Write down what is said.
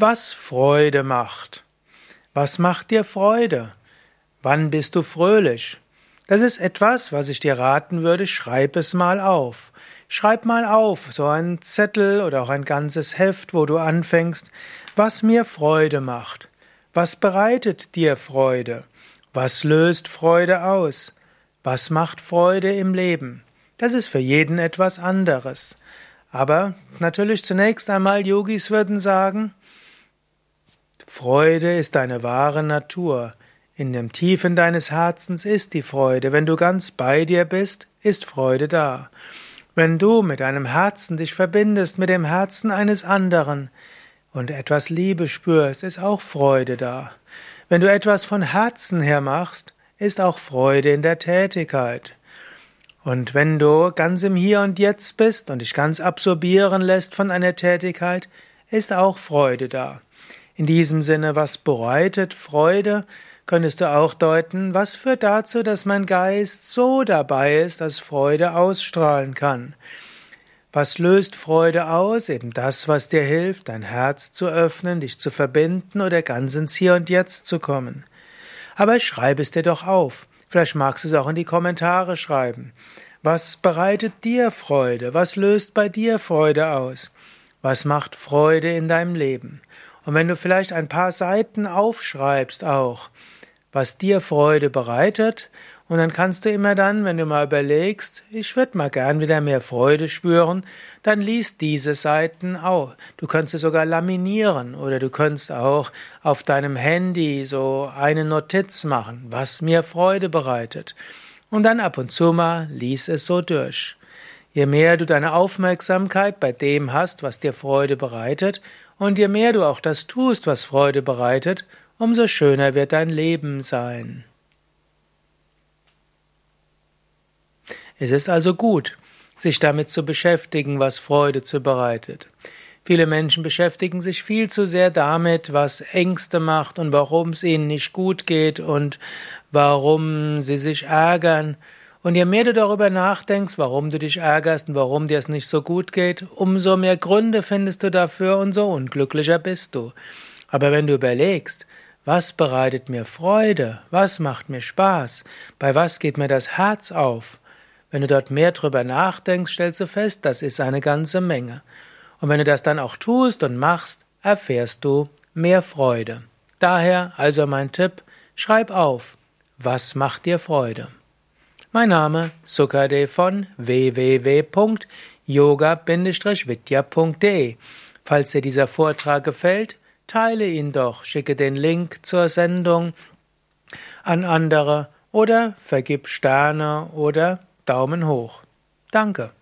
was Freude macht. Was macht dir Freude? Wann bist du fröhlich? Das ist etwas, was ich dir raten würde, schreib es mal auf. Schreib mal auf, so ein Zettel oder auch ein ganzes Heft, wo du anfängst, was mir Freude macht. Was bereitet dir Freude? Was löst Freude aus? Was macht Freude im Leben? Das ist für jeden etwas anderes. Aber natürlich zunächst einmal Yogis würden sagen, Freude ist deine wahre Natur. In dem Tiefen deines Herzens ist die Freude. Wenn du ganz bei dir bist, ist Freude da. Wenn du mit deinem Herzen dich verbindest mit dem Herzen eines anderen und etwas Liebe spürst, ist auch Freude da. Wenn du etwas von Herzen her machst, ist auch Freude in der Tätigkeit. Und wenn du ganz im Hier und Jetzt bist und dich ganz absorbieren lässt von einer Tätigkeit, ist auch Freude da. In diesem Sinne, was bereitet Freude, könntest du auch deuten, was führt dazu, dass mein Geist so dabei ist, dass Freude ausstrahlen kann. Was löst Freude aus? Eben das, was dir hilft, dein Herz zu öffnen, dich zu verbinden oder ganz ins Hier und Jetzt zu kommen. Aber schreib es dir doch auf. Vielleicht magst du es auch in die Kommentare schreiben. Was bereitet dir Freude? Was löst bei dir Freude aus? Was macht Freude in deinem Leben? Und wenn du vielleicht ein paar Seiten aufschreibst auch, was dir Freude bereitet, und dann kannst du immer dann, wenn du mal überlegst, ich würde mal gern wieder mehr Freude spüren, dann liest diese Seiten auch. Du könntest es sogar laminieren oder du könntest auch auf deinem Handy so eine Notiz machen, was mir Freude bereitet. Und dann ab und zu mal lies es so durch. Je mehr du deine Aufmerksamkeit bei dem hast, was dir Freude bereitet, und je mehr du auch das tust, was Freude bereitet, umso schöner wird dein Leben sein. Es ist also gut, sich damit zu beschäftigen, was Freude zu bereitet. Viele Menschen beschäftigen sich viel zu sehr damit, was Ängste macht und warum es ihnen nicht gut geht und warum sie sich ärgern und je mehr du darüber nachdenkst, warum du dich ärgerst und warum dir es nicht so gut geht, umso mehr Gründe findest du dafür und so unglücklicher bist du. Aber wenn du überlegst, was bereitet mir Freude, was macht mir Spaß, bei was geht mir das Herz auf, wenn du dort mehr drüber nachdenkst, stellst du fest, das ist eine ganze Menge. Und wenn du das dann auch tust und machst, erfährst du mehr Freude. Daher also mein Tipp, schreib auf, was macht dir Freude? Mein Name Sukade von www.yoga-vidya.de. Falls dir dieser Vortrag gefällt, teile ihn doch, schicke den Link zur Sendung an andere oder vergib Sterne oder Daumen hoch. Danke.